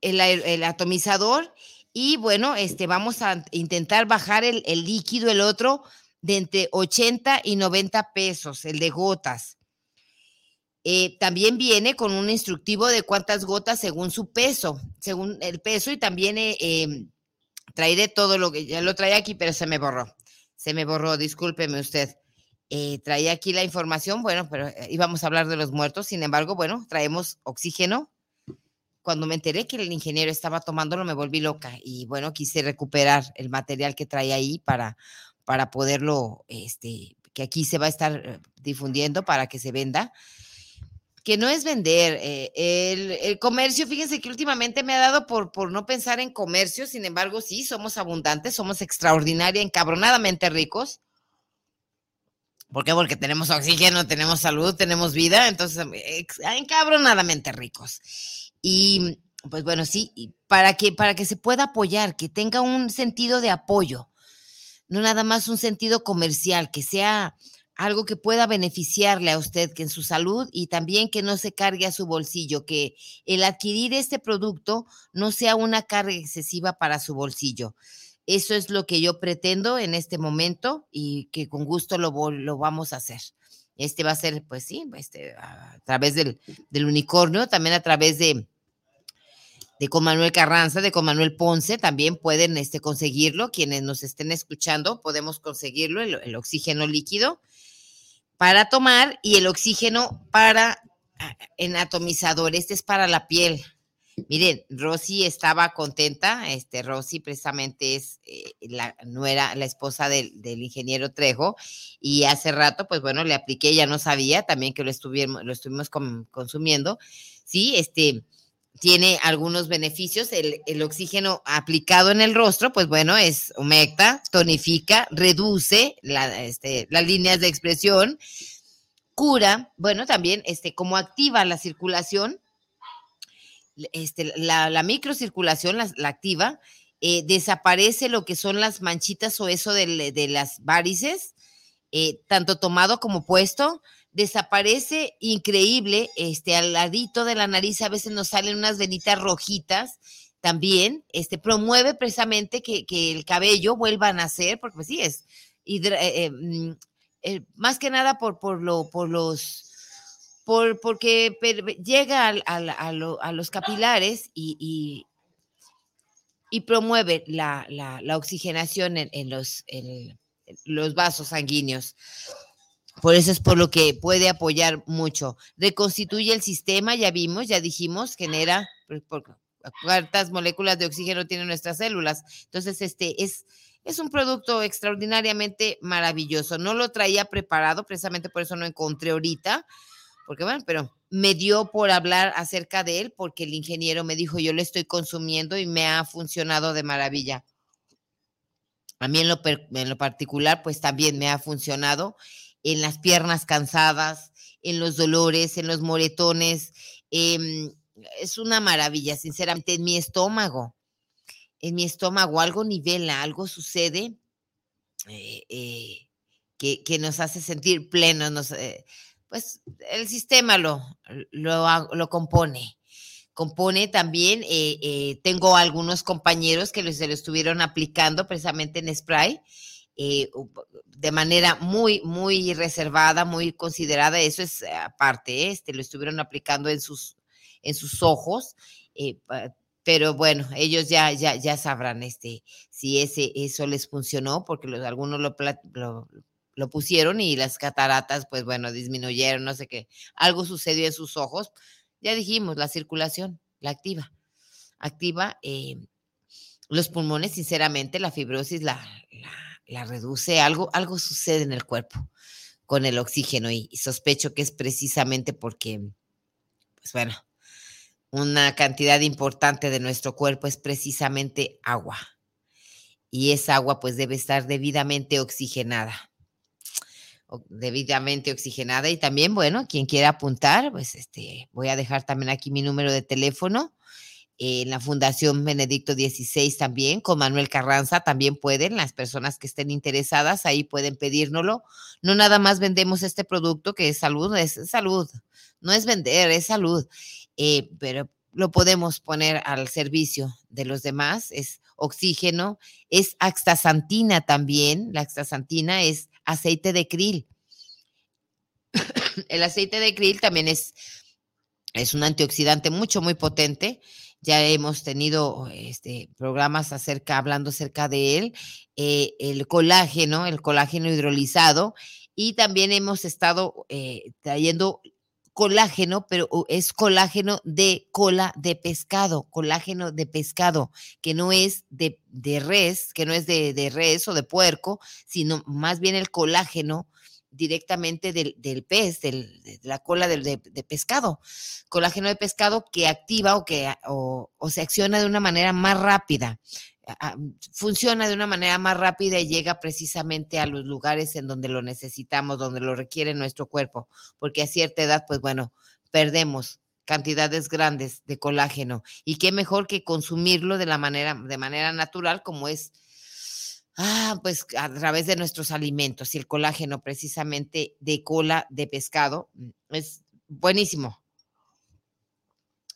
Speaker 2: el, atomizador y bueno, este, vamos a intentar bajar el, el líquido, el otro, de entre 80 y 90 pesos, el de gotas. Eh, también viene con un instructivo de cuántas gotas según su peso, según el peso, y también eh, em, traeré todo lo que ya lo traía aquí, pero se me borró. Se me borró, discúlpeme usted. Eh, traía aquí la información, bueno, pero íbamos a hablar de los muertos, sin embargo, bueno, traemos oxígeno. Cuando me enteré que el ingeniero estaba tomándolo, me volví loca y bueno, quise recuperar el material que traía ahí para, para poderlo, este, que aquí se va a estar difundiendo para que se venda que no es vender. Eh, el, comercio, fíjense que últimamente me ha dado por, por no pensar en comercio, sin embargo, sí, somos abundantes, somos extraordinaria, encabronadamente ricos. ¿Por qué? Porque tenemos oxígeno, tenemos salud, tenemos vida, entonces, encabronadamente ricos. Y pues bueno, sí, para que, para que se pueda apoyar, que tenga un sentido de apoyo, no nada más un sentido comercial, que sea algo que pueda beneficiarle a usted que en su salud y también que no se cargue a su bolsillo, que el adquirir este producto no sea una carga excesiva para su bolsillo. Eso es lo que yo pretendo en este momento y que con gusto lo, lo vamos a hacer. Este va a ser, pues sí, este, a través del, del unicornio, también a través de, de con Manuel Carranza, de con Manuel Ponce, también pueden este, conseguirlo. Quienes nos estén escuchando, podemos conseguirlo, el oxígeno líquido para tomar y el oxígeno para ah, en atomizador. Este es para la piel. Miren, Rosy estaba contenta. Este, Rosy precisamente es eh, la nuera, la esposa del, ingeniero Trejo. Y hace rato, pues bueno, le apliqué, ya no sabía también que lo estuvimos, lo estuvimos consumiendo. Sí, este, tiene algunos beneficios. El, oxígeno aplicado en el rostro, pues bueno, es humecta, tonifica, reduce este, las líneas de expresión, cura, bueno, también este, como activa la circulación, este, la, microcirculación la, activa, eh, desaparece lo que son las manchitas o eso de, las varices, eh, tanto tomado como puesto, desaparece increíble, este, al ladito de la nariz a veces nos salen unas venitas rojitas, también, este, promueve precisamente que, el cabello vuelva a nacer, porque pues sí, es, eh, eh, mm, eh, más que nada por, por, lo, por los, por, porque llega a, los capilares y, y, promueve la, oxigenación en, los, en los vasos sanguíneos. Por eso es por lo que puede apoyar mucho. Reconstituye el sistema, ya vimos, ya dijimos, genera cuántas moléculas de oxígeno tienen nuestras células. Entonces, este es, es un producto extraordinariamente maravilloso. No lo traía preparado, precisamente por eso no encontré ahorita, porque bueno, pero me dio por hablar acerca de él, porque el ingeniero me dijo, yo lo estoy consumiendo y me ha funcionado de maravilla. A mí en lo, en lo particular, pues también me ha funcionado en las piernas cansadas, en los dolores, en los moretones. Em, es una maravilla, sinceramente, en mi estómago. En mi estómago algo nivela, algo sucede eh, eh, que, nos hace sentir plenos. Nos, eh, pues el sistema lo, lo, lo compone compone también, tengo algunos compañeros que se lo estuvieron aplicando precisamente en spray eh, de manera muy, muy reservada, muy considerada. Eso es eh, aparte, este, lo estuvieron aplicando en sus, en sus ojos. Eh, pero bueno, ellos ya, ya, ya sabrán este, si ese, eso les funcionó, porque los, algunos lo, lo, lo, pusieron y las cataratas, pues bueno, disminuyeron, no sé qué. Algo sucedió en sus ojos. Ya dijimos, la circulación, la activa. Activa los pulmones, sinceramente, la fibrosis la, la la reduce, algo, algo sucede en el cuerpo con el oxígeno y, sospecho que es precisamente porque, pues bueno, una cantidad importante de nuestro cuerpo es precisamente agua. Y esa agua pues debe estar debidamente oxigenada. Debidamente oxigenada y también bueno quien quiera apuntar pues este voy a dejar también aquí mi número de teléfono en la Fundación Benedicto XVI también, con Manuel Carranza también pueden, las personas que estén interesadas ahí pueden pedírnoslo. No nada más vendemos este producto que es salud, es salud, no es vender, es salud. Eh, pero lo podemos poner al servicio de los demás. Es oxígeno, es axtasantina también. La axtasantina es aceite de krill. [COUGHS] El aceite de krill también es, es un antioxidante mucho, muy potente. Ya hemos tenido este, programas acerca, hablando acerca de él. Eh, el colágeno, el colágeno hidrolizado. Y también hemos estado eh, trayendo colágeno, pero es colágeno de cola de pescado, colágeno de pescado, que no es de, res, que no es de, de, res o de puerco, sino más bien el colágeno directamente del, pez, de la cola de, pescado, colágeno de pescado que activa o que o, se acciona de una manera más rápida funciona de una manera más rápida y llega precisamente a los lugares en donde lo necesitamos, donde lo requiere nuestro cuerpo, porque a cierta edad, pues bueno, perdemos cantidades grandes de colágeno y qué mejor que consumirlo de la manera de manera natural como es ah, pues a través de nuestros alimentos y el colágeno precisamente de cola de pescado mm, es buenísimo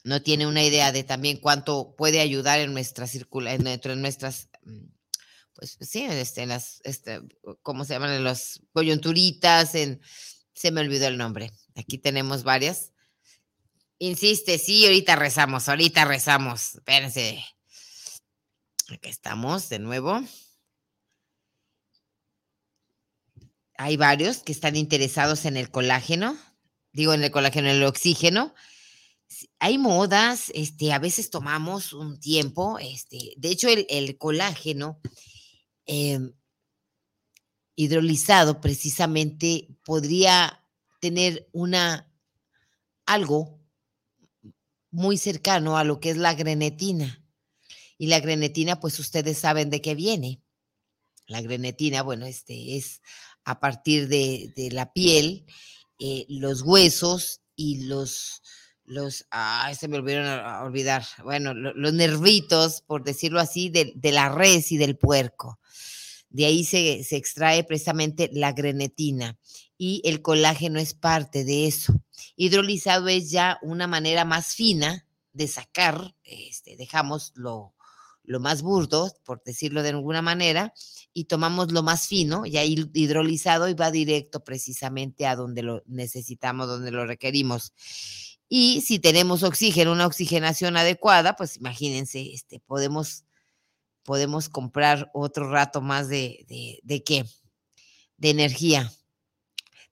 Speaker 2: no tiene una idea de también cuánto puede ayudar en nuestra circulación, en nuestras, mm, pues sí, este, en las, este, ¿cómo se llaman? En las coyunturitas, se me olvidó el nombre. Aquí tenemos varias. Insiste, sí, ahorita rezamos, ahorita rezamos. Espérense. Aquí estamos de nuevo. Hay varios que están interesados en el colágeno, digo en el colágeno, en el oxígeno hay modas, este, a veces tomamos un tiempo, este, de hecho el, colágeno em, hidrolizado precisamente podría tener una, algo muy cercano a lo que es la grenetina. Y la grenetina, pues ustedes saben de qué viene. La grenetina, bueno, este es a partir de, la piel, eh, los huesos y los, los, ay, se me olvidaron a, olvidar, bueno, los nervitos, por decirlo así, de, la res y del puerco. De ahí se, se, extrae precisamente la grenetina y el colágeno es parte de eso. Hidrolizado es ya una manera más fina de sacar, este, dejamos lo, lo más burdo, por decirlo de alguna manera, y tomamos lo más fino, ya hidrolizado y va directo precisamente a donde lo necesitamos, donde lo requerimos. Y si tenemos oxígeno, una oxigenación adecuada, pues imagínense, este, podemos, podemos comprar otro rato más de, de, qué? De energía.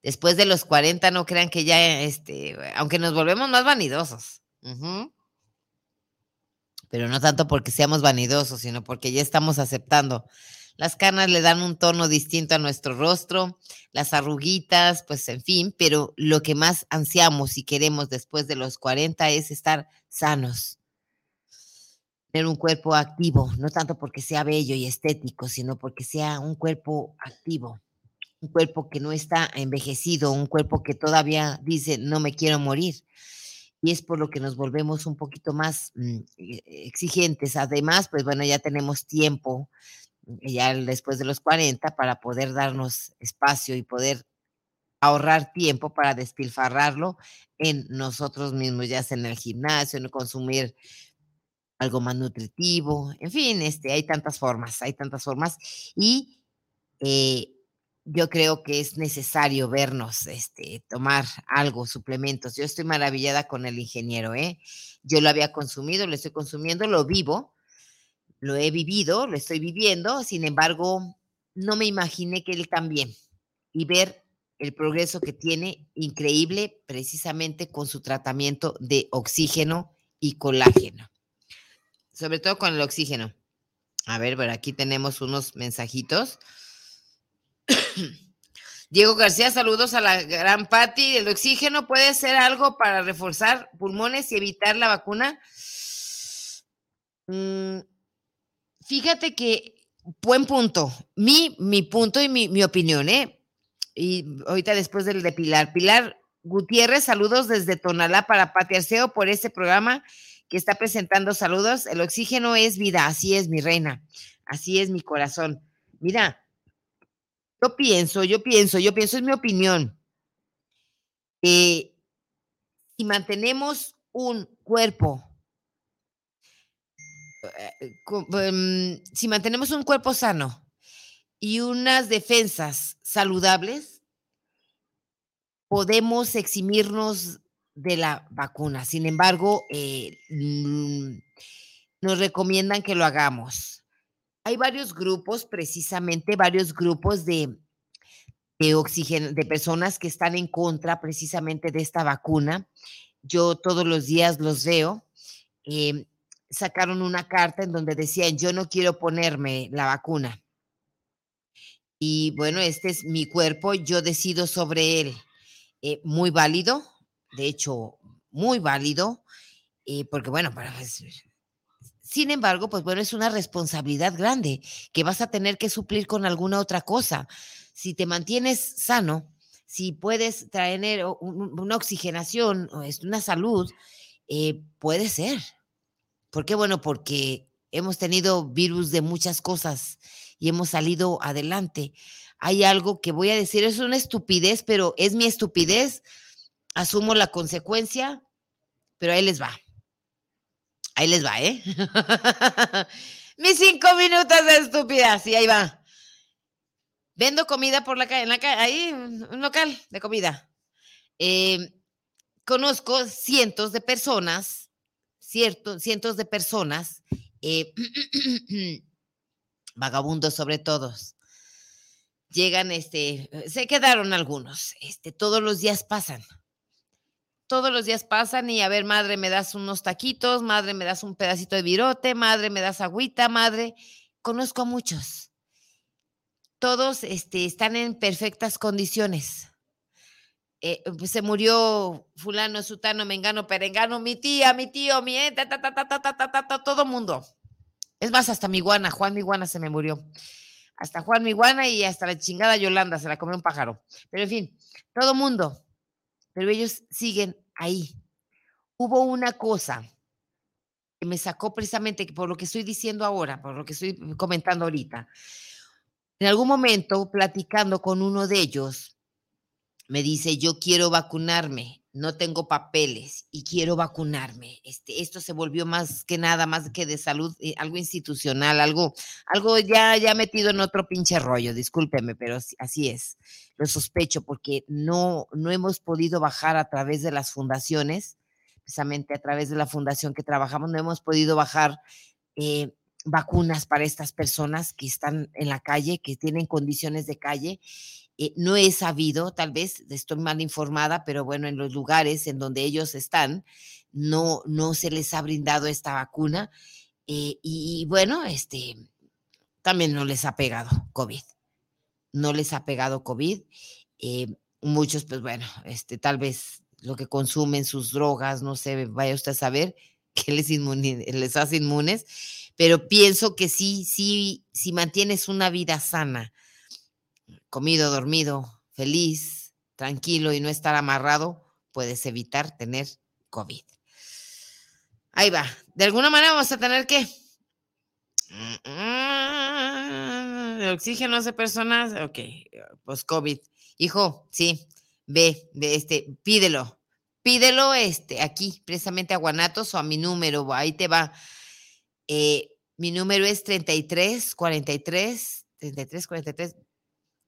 Speaker 2: Después de los 40, no crean que ya, este, aunque nos volvemos más vanidosos. Pero no tanto porque seamos vanidosos, sino porque ya estamos aceptando las canas le dan un tono distinto a nuestro rostro, las arruguitas, pues en fin, pero lo que más ansiamos y queremos después de los 40 es estar sanos. Tener un cuerpo activo, no tanto porque sea bello y estético, sino porque sea un cuerpo activo, un cuerpo que no está envejecido, un cuerpo que todavía dice, no me quiero morir y es por lo que nos volvemos un poquito más mm, e, exigentes. Además, pues bueno, ya tenemos tiempo ya después de los 40 para poder darnos espacio y poder ahorrar tiempo para despilfarrarlo en nosotros mismos, ya sea en el gimnasio, en consumir algo más nutritivo, en fin, este, hay tantas formas, hay tantas formas y eh, yo creo que es necesario vernos, este, tomar algo, suplementos. Yo estoy maravillada con el ingeniero, ¿eh? Yo lo había consumido, lo estoy consumiendo, lo vivo, lo he vivido, lo estoy viviendo, sin embargo, no me imaginé que él también. Y ver el progreso que tiene, increíble, precisamente con su tratamiento de oxígeno y colágeno. Sobre todo con el oxígeno. A ver, ver, aquí tenemos unos mensajitos. [COUGHS] Diego García, saludos a la gran Patti. ¿El oxígeno puede ser algo para reforzar pulmones y evitar la vacuna? Mm, Fíjate que, buen punto. Mi, mi punto y mi, mi opinión, ¿eh? Y ahorita después del de Pilar. Pilar Gutiérrez, saludos desde Tonalá para Pati Arceo por este programa que está presentando saludos. El oxígeno es vida, así es mi reina, así es mi corazón. Mira, yo pienso, yo pienso, yo pienso, es mi opinión. Eh, si mantenemos un cuerpo eh, em, si mantenemos un cuerpo sano y unas defensas saludables, podemos eximirnos de la vacuna. Sin embargo, eh, nos recomiendan que lo hagamos. Hay varios grupos, precisamente varios grupos de, de, oxígeno, de personas que están en contra precisamente de esta vacuna. Yo todos los días los veo. Em, sacaron una carta en donde decían, yo no quiero ponerme la vacuna. Y bueno, este es mi cuerpo, yo decido sobre él. Eh, muy válido, de hecho, muy válido, eh, porque bueno, pues, sin embargo, pues bueno, es una responsabilidad grande que vas a tener que suplir con alguna otra cosa. Si te mantienes sano, si puedes traer una oxigenación, una salud, eh, puede ser. ¿Por qué? Bueno, porque hemos tenido virus de muchas cosas y hemos salido adelante. Hay algo que voy a decir, es una estupidez, pero es mi estupidez asumo la consecuencia, pero ahí les va. Ahí les va, ¿eh? [LAUGHS] Mis cinco minutos de estupidez, y ahí va. Vendo comida por la calle, en la calle, ahí, un local de comida. Eh, conozco cientos de personas, cierto, cientos de personas, eh, [CLEARS THROAT] vagabundos sobre todos. Llegan, este, se quedaron algunos, este, todos los días pasan todos los días pasan y a ver, madre, me das unos taquitos, madre, me das un pedacito de virote, madre, me das agüita, madre. Conozco a muchos. Todos este, están en perfectas condiciones. Eh, pues se murió fulano, sutano, mengano, perengano, mi tía, mi tío, mi ta, todo mundo. Es más, hasta mi guana, Juan mi guana se me murió. Hasta Juan mi guana y hasta la chingada Yolanda se la comió un pájaro. Pero en fin, todo mundo pero ellos siguen ahí. Hubo una cosa que me sacó precisamente por lo que estoy diciendo ahora, por lo que estoy comentando ahorita. En algún momento, platicando con uno de ellos, me dice, yo quiero vacunarme no tengo papeles y quiero vacunarme. Este, esto se volvió más que nada, más que de salud, eh, algo institucional, algo, algo ya, ya metido en otro pinche rollo, discúlpeme, pero así, es. Lo sospecho porque no, no hemos podido bajar a través de las fundaciones, precisamente a través de la fundación que trabajamos, no hemos podido bajar eh, vacunas para estas personas que están en la calle, que tienen condiciones de calle eh, no he sabido, tal vez estoy mal informada, pero bueno, en los lugares en donde ellos están, no, no se les ha brindado esta vacuna. Eh, y, bueno, este, también no les ha pegado COVID. No les ha pegado COVID. Eh, muchos, pues bueno, este, tal vez lo que consumen, sus drogas, no sé, vaya usted a saber [LAUGHS] que les, les hace inmunes, pero pienso que sí, sí, si mantienes una vida sana, comido, dormido, feliz, tranquilo y no estar amarrado, puedes evitar tener COVID. Ahí va. De alguna manera vamos a tener que... El oxígeno hace personas, ok, pues COVID. Hijo, sí, ve, ve, este, pídelo, pídelo este, aquí, precisamente a Guanatos o a mi número, ahí te va. Eh, mi número es 33 43 33 43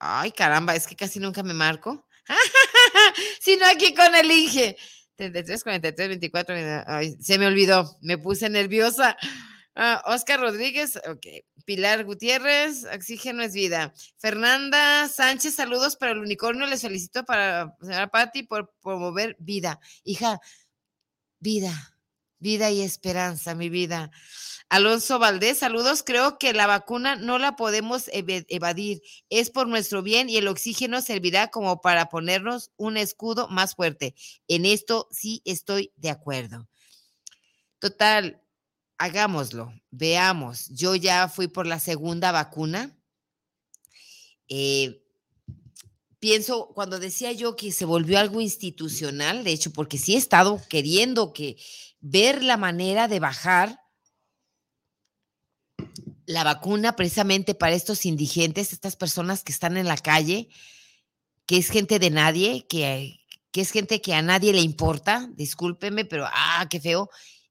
Speaker 2: Ay, caramba, es que casi nunca me marco. [LAUGHS] Sino aquí con el Inge. 33, 43, 24. Ay, se me olvidó. Me puse nerviosa. Ah, Oscar Rodríguez, ok. Pilar Gutiérrez, oxígeno es vida. Fernanda Sánchez, saludos para el unicornio. Les felicito para señora Patti por promover vida. Hija, vida, vida y esperanza, mi vida. Alonso Valdés, saludos. Creo que la vacuna no la podemos evadir. Es por nuestro bien y el oxígeno servirá como para ponernos un escudo más fuerte. En esto sí estoy de acuerdo. Total, hagámoslo, veamos. Yo ya fui por la segunda vacuna. Eh, pienso, cuando decía yo que se volvió algo institucional, de hecho, porque sí he estado queriendo que ver la manera de bajar la vacuna precisamente para estos indigentes, estas personas que están en la calle, que es gente de nadie, que, que es gente que a nadie le importa, discúlpeme, pero ah, qué feo,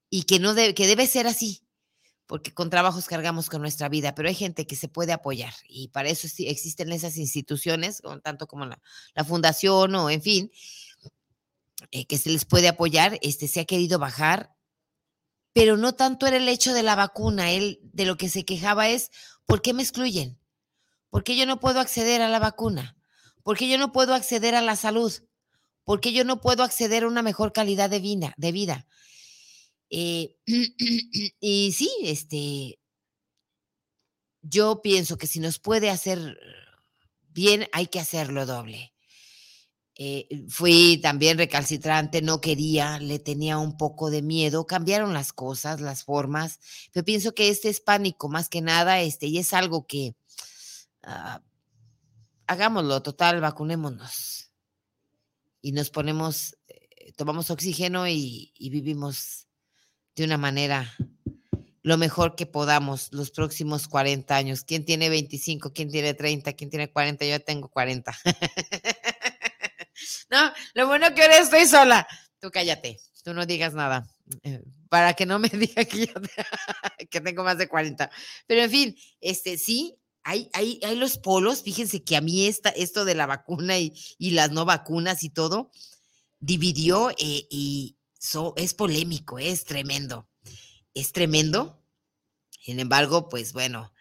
Speaker 2: y que no debe, que debe ser así, porque con trabajos cargamos con nuestra vida, pero hay gente que se puede apoyar y para eso existen esas instituciones, tanto como la, fundación o en fin, eh, que se les puede apoyar. Este se ha querido bajar, pero no tanto era el hecho de la vacuna, él de lo que se quejaba es, ¿por qué me excluyen? ¿Por qué yo no puedo acceder a la vacuna? ¿Por qué yo no puedo acceder a la salud? ¿Por qué yo no puedo acceder a una mejor calidad de vida? De vida? Eh, [CLEARS THROAT] y sí, este, yo pienso que si nos puede hacer bien, hay que hacerlo doble. Eh, fui también recalcitrante, no quería, le tenía un poco de miedo, cambiaron las cosas, las formas, pero pienso que este es pánico más que nada, este, y es algo que ah, hagámoslo, total, vacunémonos y nos ponemos, eh, tomamos oxígeno y vivimos de una manera lo mejor que podamos los próximos 40 años. ¿Quién tiene 25? ¿Quién tiene 30? ¿Quién tiene 40? Yo tengo 40. [LAUGHS] no, lo bueno que ahora estoy sola. Tú cállate, tú no digas nada. Eh, para que no me [LAUGHS] diga que, [LAUGHS] que tengo más de 40. Pero en fin, este sí, hay, hay, hay los polos. Fíjense que a mí esta, esto de la vacuna y, y las no vacunas y todo dividió eh, y, es polémico, es tremendo. Es tremendo. Sin embargo, pues bueno,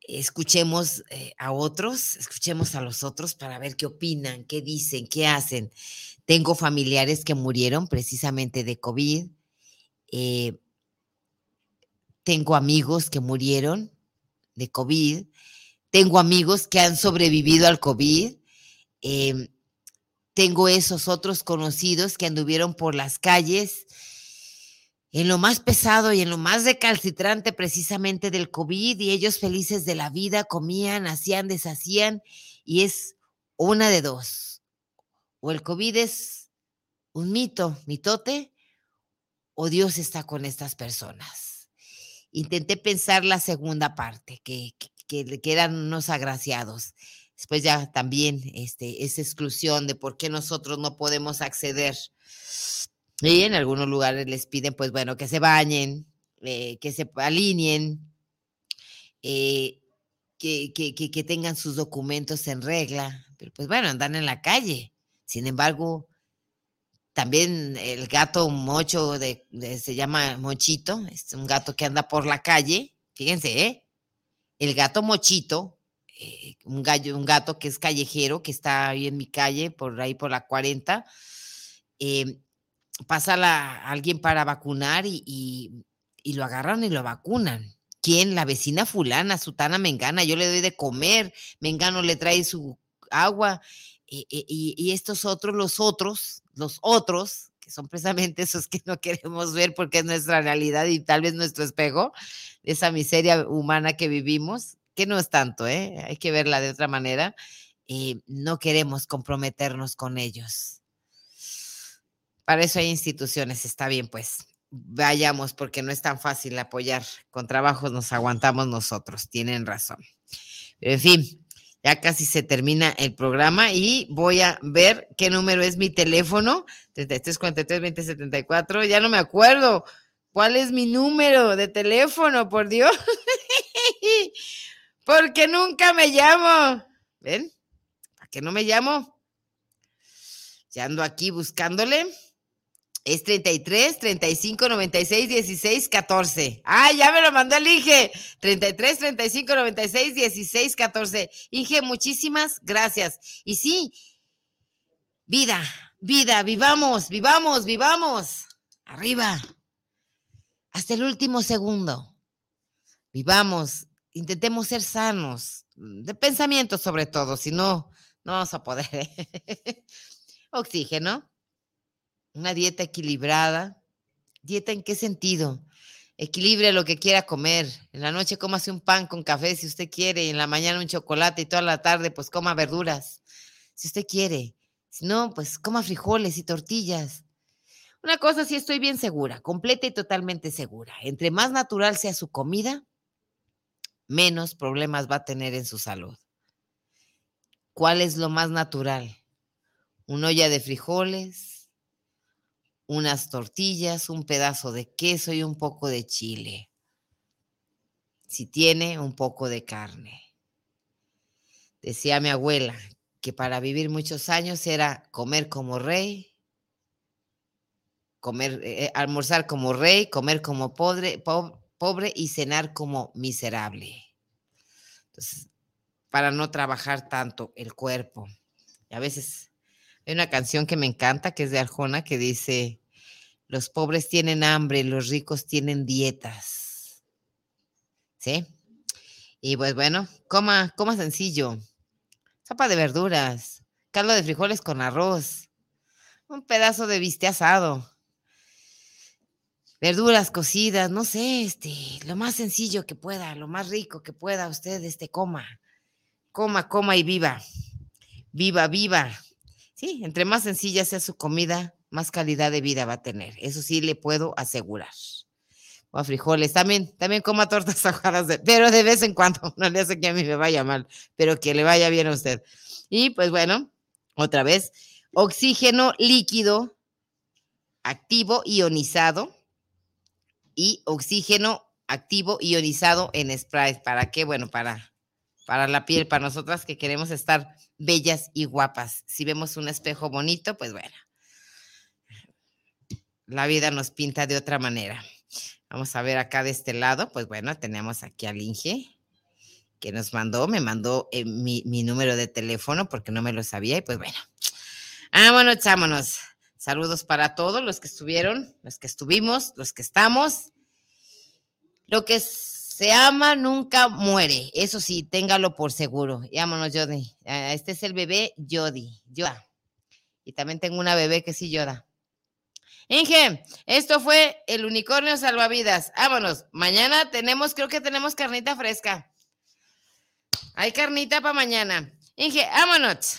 Speaker 2: escuchemos eh, a otros, escuchemos a los otros para ver qué opinan, qué dicen, qué hacen. Tengo familiares que murieron precisamente de COVID. Eh, tengo amigos que murieron de COVID. Tengo amigos que han sobrevivido al COVID. Eh, tengo esos otros conocidos que anduvieron por las calles en lo más pesado y en lo más recalcitrante precisamente del COVID y ellos felices de la vida, comían, hacían, deshacían y es una de dos. O el COVID es un mito, mitote, o Dios está con estas personas. Intenté pensar la segunda parte, que, que, que eran unos agraciados. Después ya también este, esa exclusión de por qué nosotros no podemos acceder. Y en algunos lugares les piden, pues bueno, que se bañen, eh, que se alineen, eh, que, que, que, tengan sus documentos en regla. Pero pues bueno, andan en la calle. Sin embargo, también el gato mocho de, se llama mochito, es un gato que anda por la calle. Fíjense, ¿eh? El gato mochito eh, un gallo, un gato que es callejero, que está ahí en mi calle, por ahí por la 40. Eh, pasa a alguien para vacunar y, lo agarran y lo vacunan. ¿Quién? La vecina fulana, sutana Mengana, yo le doy de comer, Mengano le trae su agua eh, y, y, estos otros, los otros, los otros, que son precisamente esos que no [LAUGHS] queremos ver porque es nuestra realidad y tal vez nuestro espejo, esa miseria humana que vivimos, que no es tanto, ¿eh? hay que verla de otra manera, y no queremos comprometernos con ellos. Para eso hay instituciones, está bien, pues vayamos porque no es tan fácil apoyar. Con trabajos nos aguantamos nosotros, tienen razón. en fin, ya casi se termina el programa y voy a ver qué número es mi teléfono. 33 43 20 74, ya no me acuerdo. ¿Cuál es mi número de teléfono, por Dios? [LAUGHS] Porque nunca me llamo. ¿Ven? ¿A qué no me llamo? Ya ando aquí buscándole. Es 33, 35, 96, 16, 14. ¡Ah, ya me lo mandó el Inge! 33, 35, 96, 16, 14. Inge, muchísimas gracias. Y sí, vida, vida, vivamos, vivamos, vivamos. Arriba. Hasta el último segundo. Vivamos, intentemos ser sanos, mm, de pensamiento sobre todo, si no, no vamos a poder. [LAUGHS] Oxígeno, una dieta equilibrada. ¿Dieta en qué sentido? Equilibre lo que quiera comer. En la noche cómase un pan con café si usted quiere, y en la mañana un chocolate y toda la tarde pues coma verduras, si usted quiere. Si no, pues coma frijoles y tortillas. Una cosa sí estoy bien segura, completa y totalmente segura. Entre más natural sea su comida, menos problemas va a tener en su salud. ¿Cuál es lo más natural? Una olla de frijoles, unas tortillas, un pedazo de queso y un poco de chile. si tiene un poco de carne. Decía mi abuela que para vivir muchos años era comer como rey, comer, eh, almorzar como rey, comer como pobre, pobre y cenar como miserable. Entonces, para no trabajar tanto el cuerpo. Y a veces hay una canción que me encanta, que es de Arjona, que dice, los pobres tienen hambre, los ricos tienen dietas. ¿Sí? Y pues bueno, coma, coma sencillo. Sopa de verduras, caldo de frijoles con arroz, un pedazo de biste asado, verduras cocidas, no sé, este, lo más sencillo que pueda, lo más rico que pueda usted, este, coma, coma, coma y viva, viva, viva. Sí, entre más sencilla sea su comida, más calidad de vida va a tener. Eso sí le puedo asegurar. O frijoles, también, también coma tortas [LAUGHS] ahogadas, pero de vez en cuando, no le hace que a mí me vaya mal, pero que le vaya bien a usted. Y pues bueno, otra vez, oxígeno líquido, activo, ionizado, y oxígeno activo ionizado en spray. ¿Para qué? Bueno, para, para la piel, para nosotras que queremos estar bellas y guapas. Si vemos un espejo bonito, pues bueno, la vida nos pinta de otra manera. Vamos a ver acá de este lado, pues bueno, tenemos aquí al Inge que nos mandó, me mandó eh, mi, mi, número de teléfono porque no me lo sabía y pues bueno, vámonos, chámonos. Saludos para todos los que estuvieron, los que estuvimos, los que estamos. Lo que se ama nunca muere. Eso sí, téngalo por seguro. Vámonos, Jody. Este es el bebé Jody. Yoda. Y también tengo una bebé que sí Yoda. Inge, esto fue el unicornio salvavidas. Vámonos. Mañana tenemos, creo que tenemos carnita fresca. Hay carnita para mañana. Inge, vámonos.